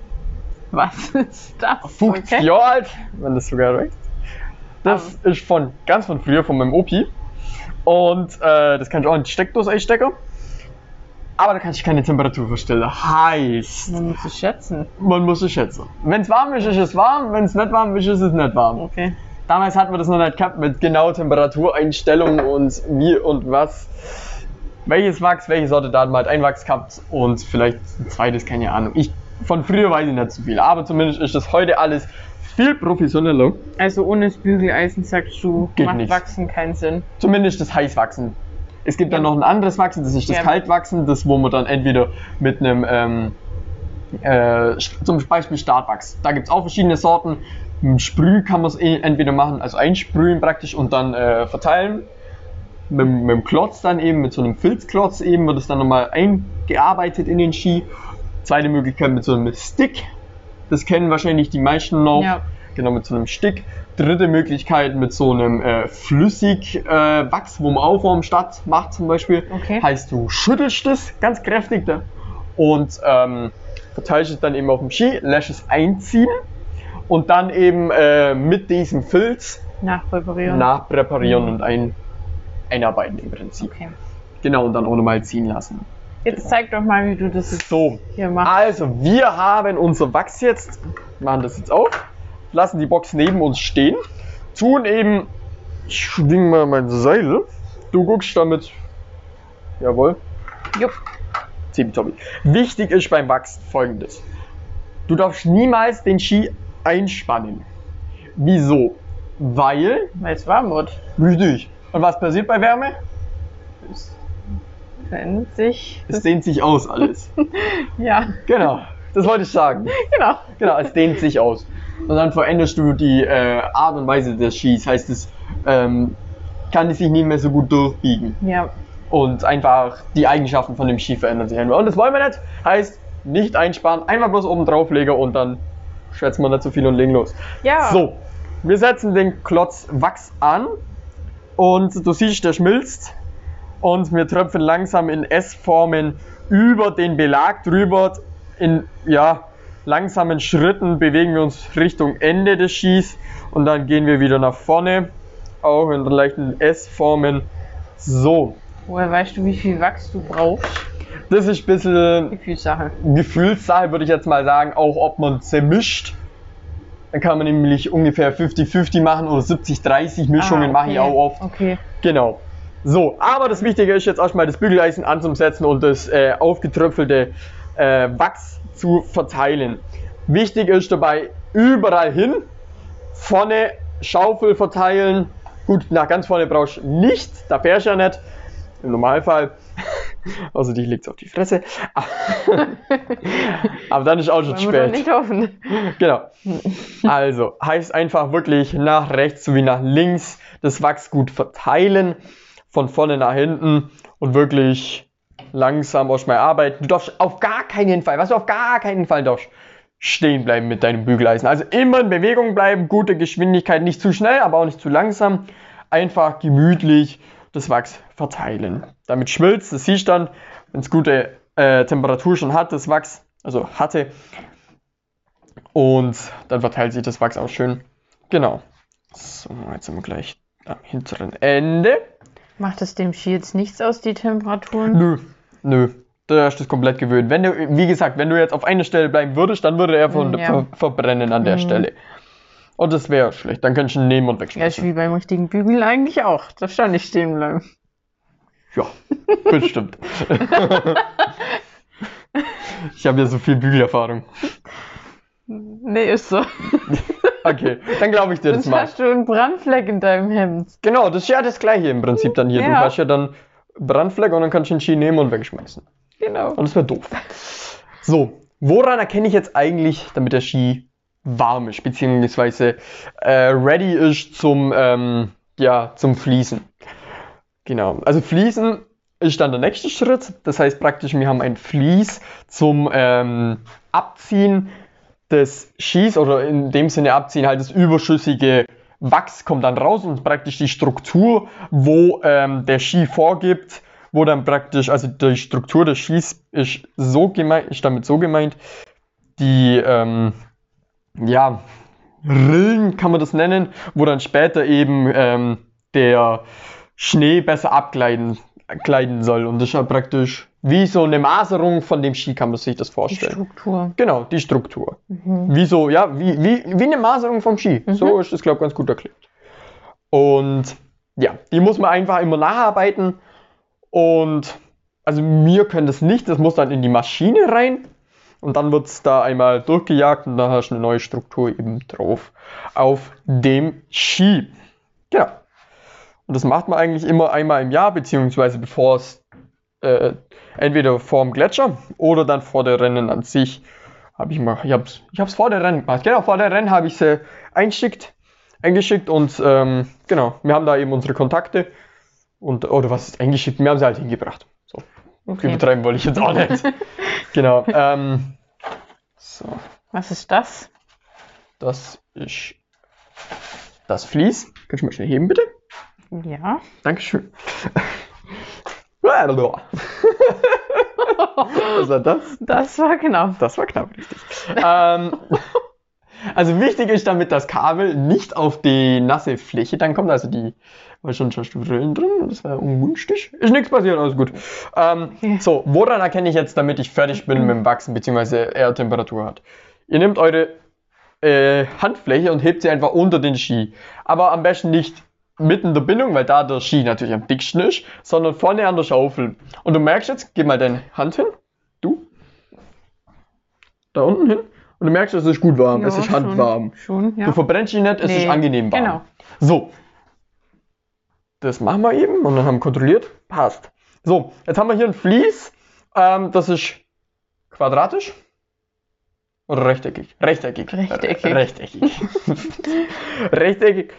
Was ist das? 50 Okay. Jahre alt, wenn das sogar reicht. Das ist von ganz von früher, von meinem Opi. Und äh, das kann ich auch in die Steckdose einstecken. Aber da kann ich keine Temperatur verstellen. Heißt, Man muss es schätzen. man muss es schätzen. Wenn es warm ist, ist es warm. Wenn es nicht warm ist, ist es nicht warm. Okay. Damals hatten wir das noch nicht gehabt mit genau Temperatureinstellungen und wie und was. Welches Wachs, welche Sorte da hat halt ein Wachs gehabt und vielleicht ein zweites, keine Ahnung. Ich, von früher weiß ich nicht so viel, aber zumindest ist das heute alles viel professioneller. Also ohne das Bügeleisen sagst du, Geht macht nicht. Wachsen keinen Sinn. Zumindest das Heißwachsen. Es gibt dann Ja. noch ein anderes Wachsen, das ist das Ja. Kaltwachsen, das wo man dann entweder mit einem ähm, äh, zum Beispiel Startwachs. Da gibt es auch verschiedene Sorten. Im Sprüh kann man es eh entweder machen, also einsprühen praktisch und dann äh, verteilen. Mit, mit dem Klotz dann eben, mit so einem Filzklotz eben, wird es dann nochmal eingearbeitet in den Ski. Zweite Möglichkeit mit so einem Stick. Das kennen wahrscheinlich die meisten noch. Ja. Genau, mit so einem Stick. Dritte Möglichkeit mit so einem äh, flüssig äh, Wachs, wo man Aufwärm statt macht zum Beispiel. Okay. Heißt, du schüttelst es ganz kräftig da und ähm, verteilst es dann eben auf dem Ski, lässt es einziehen und dann eben äh, mit diesem Filz Nachpräparieren. nachpräparieren Mhm. und ein, einarbeiten im Prinzip. Okay. Genau, und dann auch nochmal ziehen lassen. Jetzt zeig doch mal, wie du das jetzt So, hier machst. also wir haben unser Wachs jetzt, machen das jetzt auf, lassen die Box neben uns stehen, tun eben, ich schwing mal mein Seil, du guckst damit, jawohl, Jupp. Tippitoppi. Wichtig ist beim Wachs folgendes. Du darfst niemals den Ski einspannen. Wieso? Weil, Weil es warm wird. richtig. Und was passiert bei Wärme? Es verändert sich. Es dehnt sich aus alles. Ja, Genau, das wollte ich sagen. genau. Genau, es dehnt sich aus. Und dann veränderst du die äh, Art und Weise des Skis. Heißt es, ähm, kann es sich nicht mehr so gut durchbiegen. Ja. Und einfach die Eigenschaften von dem Ski verändern sich. Und das wollen wir nicht. Heißt, nicht einsparen, einfach bloß oben drauflegen und dann schätzen wir nicht so viel und legen los. Ja. So, wir setzen den Klotz Wachs an und du siehst, der schmilzt und wir tröpfen langsam in S-Formen über den Belag drüber. In ja, langsamen Schritten bewegen wir uns Richtung Ende des Skis und dann gehen wir wieder nach vorne, auch in leichten S-Formen. So, Woher weißt du, wie viel Wachs du brauchst? das ist ein bisschen Gefühlssache. Gefühlssache, würde ich jetzt mal sagen, auch ob man zermischt. Dann kann man nämlich ungefähr 50-50 machen oder 70-30 Mischungen Ah, mache ich auch oft. Okay. Genau. So, aber das Wichtige ist jetzt erstmal das Bügeleisen anzusetzen und das äh, aufgetröpfelte äh, Wachs zu verteilen. Wichtig ist dabei überall hin, vorne Schaufel verteilen. Gut, nach ganz vorne brauchst du nicht, da fährst du ja nicht. Im Normalfall. Außer dich liegt auf die Fresse. aber dann ist auch schon spät. nicht hoffen. Genau. Also heißt einfach wirklich nach rechts sowie nach links das Wachs gut verteilen, von vorne nach hinten und wirklich langsam erstmal arbeiten. Du darfst auf gar keinen Fall, was du auf gar keinen Fall darfst, stehen bleiben mit deinem Bügeleisen. Also immer in Bewegung bleiben, gute Geschwindigkeit, nicht zu schnell, aber auch nicht zu langsam. Einfach gemütlich das Wachs verteilen. Damit schmilzt, das siehst du dann, wenn es gute äh, Temperatur schon hat, das Wachs, also hatte, und dann verteilt sich das Wachs auch schön. Genau. So, jetzt sind wir gleich am hinteren Ende. Macht es dem Ski jetzt nichts aus, die Temperaturen? Nö, nö. Da ist das komplett gewöhnt. Wenn du, wie gesagt, wenn du jetzt auf einer Stelle bleiben würdest, dann würde er von, Ja. ver verbrennen an der Mhm. Stelle. Und das wäre schlecht. Dann könntest du ihn nehmen und Ja, ist wegschmeißen. wie beim richtigen Bügeln eigentlich auch. Da stand nicht stehen bleiben. Ja, bestimmt. ich habe ja so viel Bügelerfahrung. Nee, ist so. Okay, dann glaube ich dir das Sonst mal. hast du einen Brandfleck in deinem Hemd. Genau, das ist ja das gleiche im Prinzip dann hier. Du Ja. hast ja dann Brandfleck und dann kannst du den Ski nehmen und wegschmeißen. Genau. Und das wäre doof. So, woran erkenne ich jetzt eigentlich, damit der Ski warm ist, beziehungsweise äh, ready ist zum, ähm, ja, zum Fließen? Genau, also Fließen ist dann der nächste Schritt. Das heißt praktisch, wir haben ein Vlies zum ähm, Abziehen des Skis oder in dem Sinne abziehen halt das überschüssige Wachs kommt dann raus und praktisch die Struktur, wo ähm, der Ski vorgibt, wo dann praktisch, also die Struktur des Skis ist so gemeint, ist damit so gemeint, die, ähm, ja, Rillen kann man das nennen, wo dann später eben ähm, der Schnee besser abgleiten gleiten soll. Und das ist ja praktisch wie so eine Maserung von dem Ski, kann man sich das Die vorstellen. Struktur. Genau, die Struktur. Mhm. Wie so, ja, wie, wie, wie eine Maserung vom Ski. So ist das, glaube ich, ganz gut erklärt. Und ja, die muss man einfach immer nacharbeiten. Und also wir können das nicht, das muss dann in die Maschine rein. Und dann wird es da einmal durchgejagt und dann hast du eine neue Struktur eben drauf auf dem Ski. Genau. Und das macht man eigentlich immer einmal im Jahr, beziehungsweise bevor es äh, entweder vor dem Gletscher oder dann vor der Rennen an sich. Habe ich mal, ich habe es ich hab's vor der Rennen gemacht. Genau, vor der Rennen habe ich sie eingeschickt, eingeschickt und ähm, genau, wir haben da eben unsere Kontakte und, oder was ist eingeschickt, wir haben sie halt hingebracht. So, Okay. übertreiben wollte ich jetzt auch nicht. genau, ähm, so, Was ist das? das ist das Vlies. Kannst du mal schnell heben, bitte? Ja. Dankeschön. Was war das? Das war genau. Das war knapp richtig. ähm, also wichtig ist, damit das Kabel nicht auf die nasse Fläche dann kommt, also die, war schon schon Rillen drin, das war ungünstig. Ist nichts passiert, alles gut. Ähm. So, woran erkenne ich jetzt, damit ich fertig bin mit dem Wachsen, beziehungsweise er Temperatur hat? Ihr nehmt eure äh, Handfläche und hebt sie einfach unter den Ski. Aber am besten nicht mitten der Bindung, weil da der Ski natürlich am dicksten ist, sondern vorne an der Schaufel. Und du merkst jetzt, gib mal deine Hand hin. Du. Da unten hin. Und du merkst, es ist gut warm. es Ja, ist handwarm. Schon, ja. Du verbrennst dich nicht, es ist Nee, angenehm warm. Genau. So. Das machen wir eben und dann haben wir kontrolliert. Passt. So, jetzt haben wir hier ein Vlies. Ähm, das ist quadratisch. Oder rechteckig? Rechteckig. Rechteckig. Re- Rechteckig. rechteckig.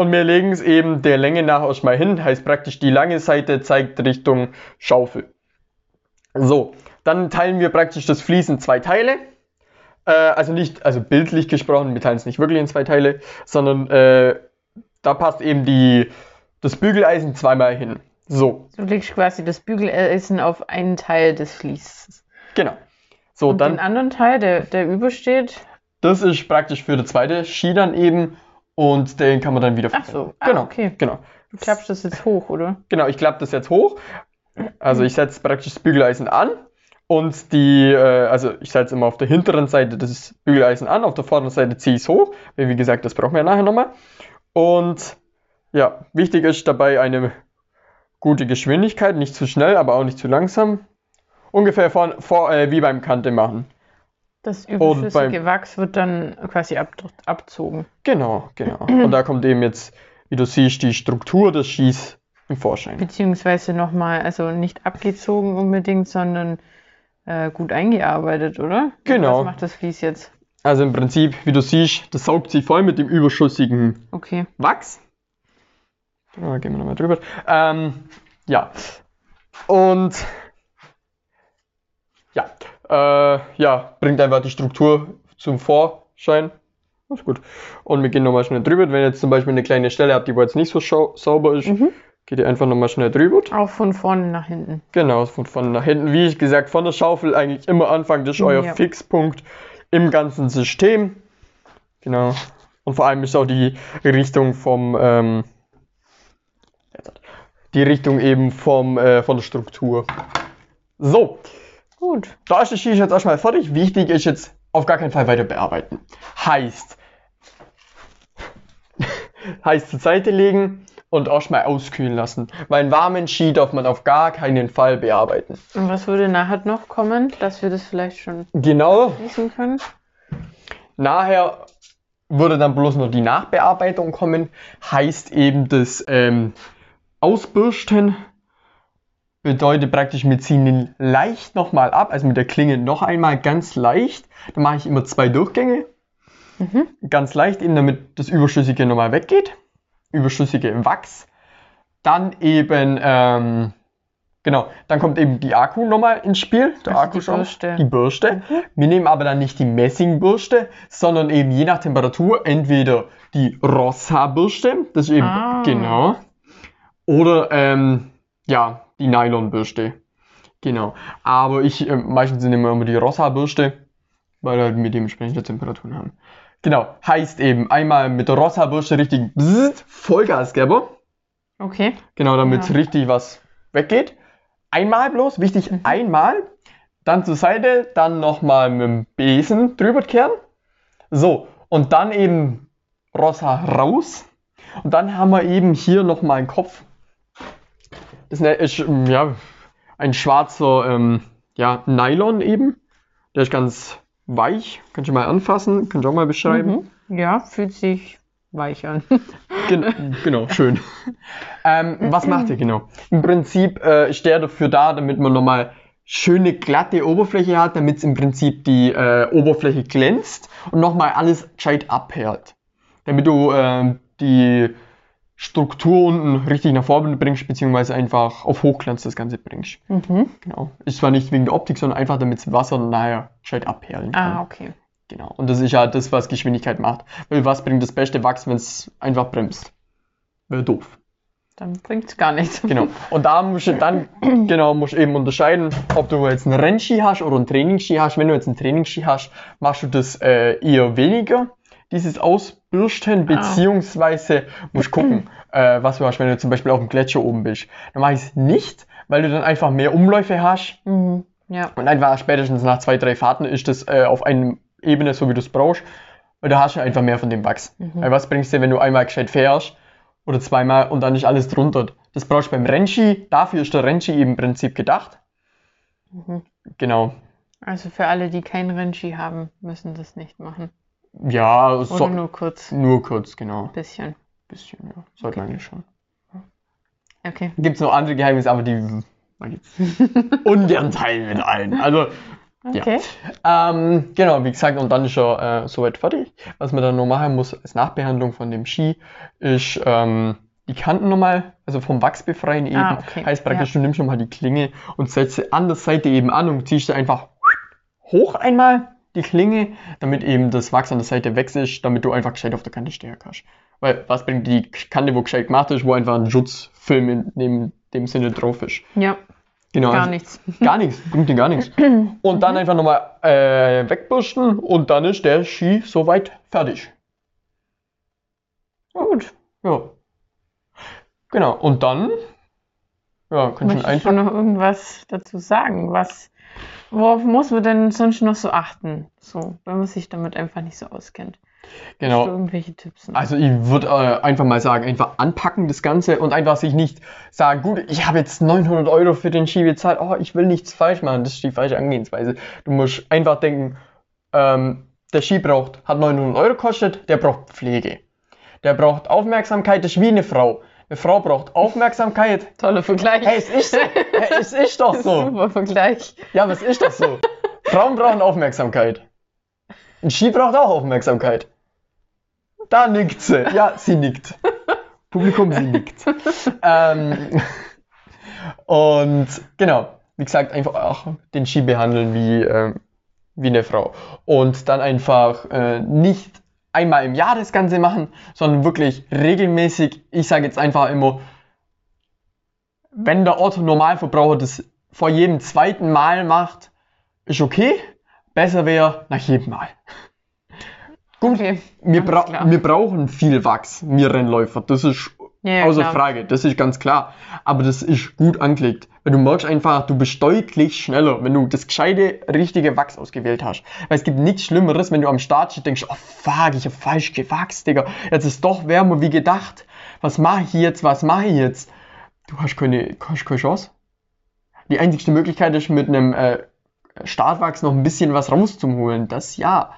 Und wir legen es eben der Länge nach erstmal hin. Heißt praktisch, die lange Seite zeigt Richtung Schaufel. So, dann teilen wir praktisch das Vlies in zwei Teile. Äh, also nicht, also bildlich gesprochen, wir teilen es nicht wirklich in zwei Teile, sondern äh, da passt eben die, das Bügeleisen zweimal hin. So, Du legst quasi das Bügeleisen auf einen Teil des Vlieses. genau. So, Und den dann, anderen Teil, der, der übersteht. das ist praktisch für die zweite Ski dann eben und den kann man dann wieder Ach so, verwenden. ah, genau, okay. genau. Du klappst das jetzt hoch, oder? Genau, ich klappe das jetzt hoch. Also ich setze praktisch das Bügeleisen an und die, äh, also ich setze immer auf der hinteren Seite das Bügeleisen an, auf der vorderen Seite ziehe ich es hoch. Weil wie gesagt, das brauchen wir ja nachher nochmal. Und ja, wichtig ist dabei eine gute Geschwindigkeit, nicht zu schnell, aber auch nicht zu langsam. Ungefähr vor, vor, äh, wie beim Kante machen. Das überschüssige Wachs wird dann quasi ab, abzogen. Genau, genau. Und da kommt eben jetzt, wie du siehst, die Struktur des Skis im Vorschein. Beziehungsweise nochmal, also nicht abgezogen unbedingt, sondern äh, gut eingearbeitet, oder? Genau. Was macht das Vlies jetzt? Also im Prinzip, wie du siehst, das saugt sich voll mit dem überschüssigen Okay. Wachs. Da gehen wir nochmal drüber. Ähm, ja. Und ja, äh, ja, bringt einfach die Struktur zum Vorschein. Das ist gut. Und wir gehen nochmal schnell drüber. Wenn ihr jetzt zum Beispiel eine kleine Stelle habt, die wo jetzt nicht so sauber ist, Mhm. geht ihr einfach nochmal schnell drüber. Auch von vorne nach hinten. Genau, von vorne nach hinten. Wie ich gesagt, von der Schaufel eigentlich immer anfangen. Das ist euer Ja. Fixpunkt im ganzen System. Genau. Und vor allem ist auch die Richtung vom, ähm, die Richtung eben vom, äh, von der Struktur. So, Gut. da ist der Ski jetzt erstmal fertig. Wichtig ist jetzt auf gar keinen Fall weiter bearbeiten. Heißt, heißt zur Seite legen und erstmal auskühlen lassen. Weil einen warmen Ski darf man auf gar keinen Fall bearbeiten. Und was würde nachher noch kommen, dass wir das vielleicht schon Genau, wissen können? nachher würde dann bloß noch die Nachbearbeitung kommen. Heißt eben das ähm, Ausbürsten bedeutet praktisch, wir ziehen ihn leicht nochmal ab, also mit der Klinge noch einmal ganz leicht. Dann mache ich immer zwei Durchgänge. Ganz leicht, eben damit das Überschüssige nochmal weggeht. Überschüssige Wachs. Dann eben, ähm, genau, dann kommt eben die Akku nochmal ins Spiel. Der Also die Akkuschaum, Bürste. Die Bürste. Wir nehmen aber dann nicht die Messingbürste, sondern eben je nach Temperatur entweder die Rossa-Bürste, das ist eben, Ah. genau, oder ähm, ja, die Nylonbürste. Genau. Aber ich, äh, meistens nehmen wir immer die Rossa-Bürste, weil halt wir dementsprechende Temperaturen haben. Genau. Heißt eben einmal mit der Rossa-Bürste richtig bzzzt, Vollgas geben. Okay. Genau, damit Ja. richtig was weggeht. Einmal bloß, wichtig, einmal. Dann zur Seite, dann nochmal mit dem Besen drüber kehren. So, und dann eben Rossa raus. Und dann haben wir eben hier nochmal einen Kopf. Das ist ähm, ja, ein schwarzer ähm, ja, Nylon eben. Der ist ganz weich. Kannst du mal anfassen, kannst du auch mal beschreiben. Mhm. Ja, fühlt sich weich an. Gen genau, schön. ähm, was macht er genau? Im Prinzip äh, ist der dafür da, damit man nochmal schöne glatte Oberfläche hat, damit es im Prinzip die äh, Oberfläche glänzt und nochmal alles gescheit abperlt. Damit du ähm, die Struktur unten richtig nach vorne bringst, beziehungsweise einfach auf Hochglanz das Ganze bringst. Mhm. Genau. Ist zwar nicht wegen der Optik, sondern einfach damit das Wasser nachher gescheit abperlen kann. Ah, okay. Genau. Und das ist ja das, was Geschwindigkeit macht. Weil was bringt das beste Wachs, wenn es einfach bremst? Wäre doof. Dann bringt's gar nichts. Genau. Und da musst du dann, genau, musst eben unterscheiden, ob du jetzt einen Rennski hast oder einen Trainingsski hast. Wenn du jetzt einen Trainingsski hast, machst du das äh, eher weniger, dieses Ausbürsten, beziehungsweise musst gucken, äh, was du hast, wenn du zum Beispiel auf dem Gletscher oben bist. Dann mach ich es nicht, weil du dann einfach mehr Umläufe hast Mhm. Ja. und einfach spätestens nach zwei, drei Fahrten ist das äh, auf einer Ebene, so wie du es brauchst. Weil da hast du einfach mehr von dem Wachs. Weil was bringst du, wenn du einmal gescheit fährst oder zweimal und dann ist alles drunter? Das brauchst du beim Rennski. Dafür ist der eben im Prinzip gedacht. Genau. Also für alle, die keinen Rennski haben, müssen das nicht machen. Ja, Oder so, nur kurz. nur kurz, genau. Ein bisschen. Bisschen, ja. Sollte man eigentlich schon. Okay. Gibt es noch andere Geheimnisse, aber die ich jetzt ungern teilen mit allen. Also, Okay. Ähm, genau, wie gesagt, und dann ist er äh, soweit fertig. Was man dann noch machen muss als Nachbehandlung von dem Ski, ist ähm, die Kanten nochmal, also vom Wachs befreien eben. Ah, okay. Heißt praktisch, Ja. du nimmst nochmal die Klinge und setzt sie an der Seite eben an und ziehst sie einfach hoch einmal die Klinge, damit eben das Wachs an der Seite weg ist, damit du einfach gescheit auf der Kante stehen kannst. Weil was bringt die Kante, wo gescheit gemacht ist, wo einfach ein Schutzfilm in dem, dem Sinne drauf ist. Ja, Genau, gar also- nichts. Gar nichts, bringt dir gar nichts. Und dann einfach nochmal äh, wegbürsten und dann ist der Ski soweit fertig. Gut. Ja. Genau, und dann ja, kannst du Möchtest einfach. noch irgendwas dazu sagen? Was, worauf muss man denn sonst noch so achten? So, wenn man sich damit einfach nicht so auskennt. Genau. irgendwelche Tipps? noch? Also ich würde äh, einfach mal sagen, einfach anpacken das Ganze und einfach sich nicht sagen, gut, ich habe jetzt 900 Euro für den Ski bezahlt, oh, ich will nichts falsch machen, das ist die falsche Angehensweise. Du musst einfach denken, ähm, der Ski braucht, hat 900 Euro gekostet, der braucht Pflege. Der braucht Aufmerksamkeit, das ist wie eine Frau. Eine Frau braucht Aufmerksamkeit. Toller Vergleich. Hey, es ist. Hey, es ist doch so. Super Vergleich. Ja, aber es ist doch so. Frauen brauchen Aufmerksamkeit. Ein Ski braucht auch Aufmerksamkeit. Da nickt sie. Ja, sie nickt. Publikum, sie nickt. ähm, und genau, wie gesagt, einfach auch den Ski behandeln wie, ähm, wie eine Frau. Und dann einfach äh, nicht einmal im Jahr das Ganze machen, sondern wirklich regelmäßig. Ich sage jetzt einfach immer, wenn der Otto Normalverbraucher das vor jedem zweiten Mal macht, ist okay. Besser wäre nach jedem Mal. Gut, Okay. wir, bra klar. wir brauchen viel Wachs, wir Rennläufer. Das ist Ja, außer klar. Frage, das ist ganz klar. Aber das ist gut angelegt. Weil du merkst einfach, du bist deutlich schneller, wenn du das gescheite, richtige Wachs ausgewählt hast. Weil es gibt nichts Schlimmeres, wenn du am Start stehst und denkst, oh fuck, ich hab falsch gewachst, Digga. Jetzt ist doch wärmer wie gedacht. was mache ich jetzt, was mache ich jetzt? Du hast keine, hast keine Chance. Die einzigste Möglichkeit ist mit einem äh, Startwachs noch ein bisschen was rauszuholen, das ja.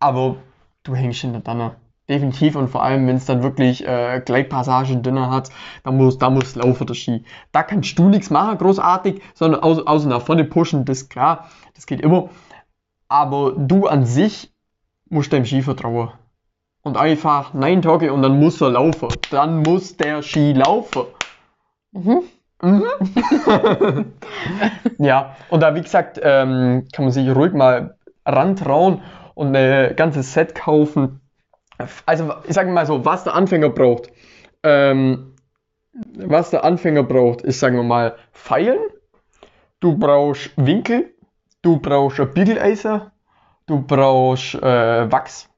Aber du hängst hinter dann definitiv und vor allem, wenn es dann wirklich äh, Gleitpassagen dünner hat, dann muss, da muss laufen der Ski. Da kannst du nichts machen, großartig, sondern außer, außer nach vorne pushen, das ist klar, das geht immer. Aber du an sich musst deinem Ski vertrauen. Und einfach nein Tage und dann muss er laufen. Dann muss der Ski laufen. Mhm. Mhm. ja, und da wie gesagt, ähm, kann man sich ruhig mal rantrauen und ein ganzes Set kaufen. Also, ich sage mal so, was der Anfänger braucht. Ähm, was der Anfänger braucht, ist, sagen wir mal, Pfeilen. Du brauchst Winkel. Du brauchst ein Bügeleiser. Du brauchst äh, Wachs.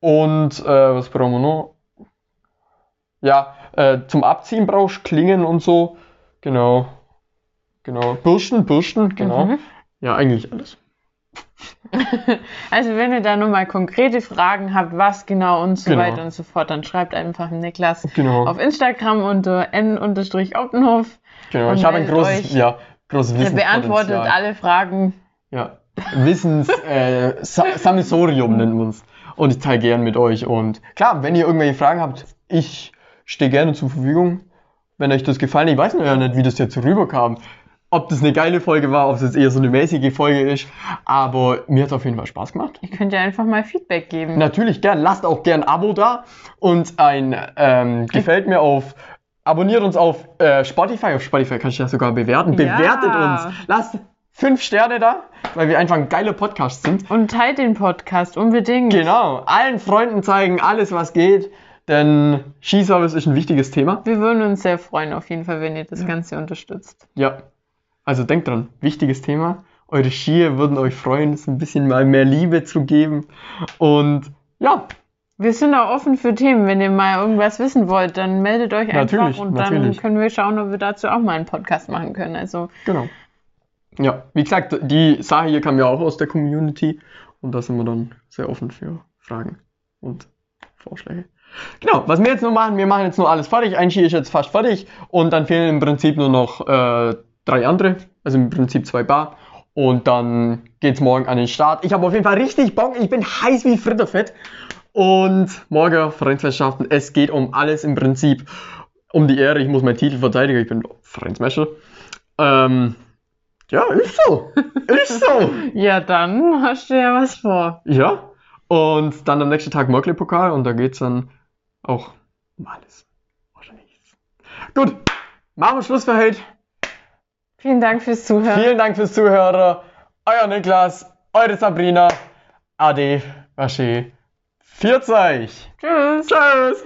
Und äh, was brauchen wir noch? Ja, äh, zum Abziehen brauchst du Klingen und so. Genau. Genau. Bürsten, Bürsten, genau. Mhm. Ja, eigentlich alles. Also wenn ihr da nochmal konkrete Fragen habt, was genau und so Genau. weiter und so fort, dann schreibt einfach Niklas Genau. auf Instagram unter n-optenhof. genau. Ich habe ein großes, ja, großes Er beantwortet alle Fragen. Ja. Wissens äh, Sa Sammelsorium nennt man es. Und ich teile gern mit euch. Und klar, wenn ihr irgendwelche Fragen habt, ich stehe gerne zur Verfügung. Wenn euch das gefallen, ich weiß noch ja nicht, wie das jetzt rüberkam. Ob das eine geile Folge war, ob es jetzt eher so eine mäßige Folge ist. Aber mir hat es auf jeden Fall Spaß gemacht. Ihr könnt ja einfach mal Feedback geben. Natürlich gern, lasst auch gern ein Abo da und ein ähm, gefällt mir auf. Abonniert uns auf äh, Spotify. Auf Spotify kannst du ja sogar bewerten. Ja. Bewertet uns. Lasst fünf Sterne da, weil wir einfach ein geiler Podcast sind. Und teilt den Podcast unbedingt. Genau. Allen Freunden zeigen, alles was geht. Denn Skiservice ist ein wichtiges Thema. Wir würden uns sehr freuen, auf jeden Fall, wenn ihr das Ganze unterstützt. Ja. Also denkt dran, wichtiges Thema. Eure Skier würden euch freuen, es ein bisschen mal mehr Liebe zu geben. Und ja, Wir sind auch offen für Themen. Wenn ihr mal irgendwas wissen wollt, dann meldet euch einfach Natürlich, und dann natürlich. können wir schauen, ob wir dazu auch mal einen Podcast machen können. Also Genau. Ja, wie gesagt, die Sache hier kam ja auch aus der Community und da sind wir dann sehr offen für Fragen und Vorschläge. Genau, was wir jetzt noch machen, wir machen jetzt nur alles fertig. Ein Ski ist jetzt fast fertig und dann fehlen im Prinzip nur noch äh, drei andere, also im Prinzip zwei Bar. Und dann geht's morgen an den Start. Ich habe auf jeden Fall richtig Bock, ich bin heiß wie Fritterfett. Und morgen Vereinsmeisterschaften, es geht um alles im Prinzip. Um die Ehre, ich muss meinen Titel verteidigen, ich bin Vereinsmeister. Ähm, ja, ist so. ist so. ja, dann hast du ja was vor. Ja. Und dann am nächsten Tag Mörkle-Pokal und da geht's dann auch um alles. Wahrscheinlich. Gut, machen wir Schluss für heute. Vielen Dank fürs Zuhören. Vielen Dank fürs Zuhören. Euer Niklas, eure Sabrina. Ade, Wasche. Viert euch. Tschüss. Tschüss.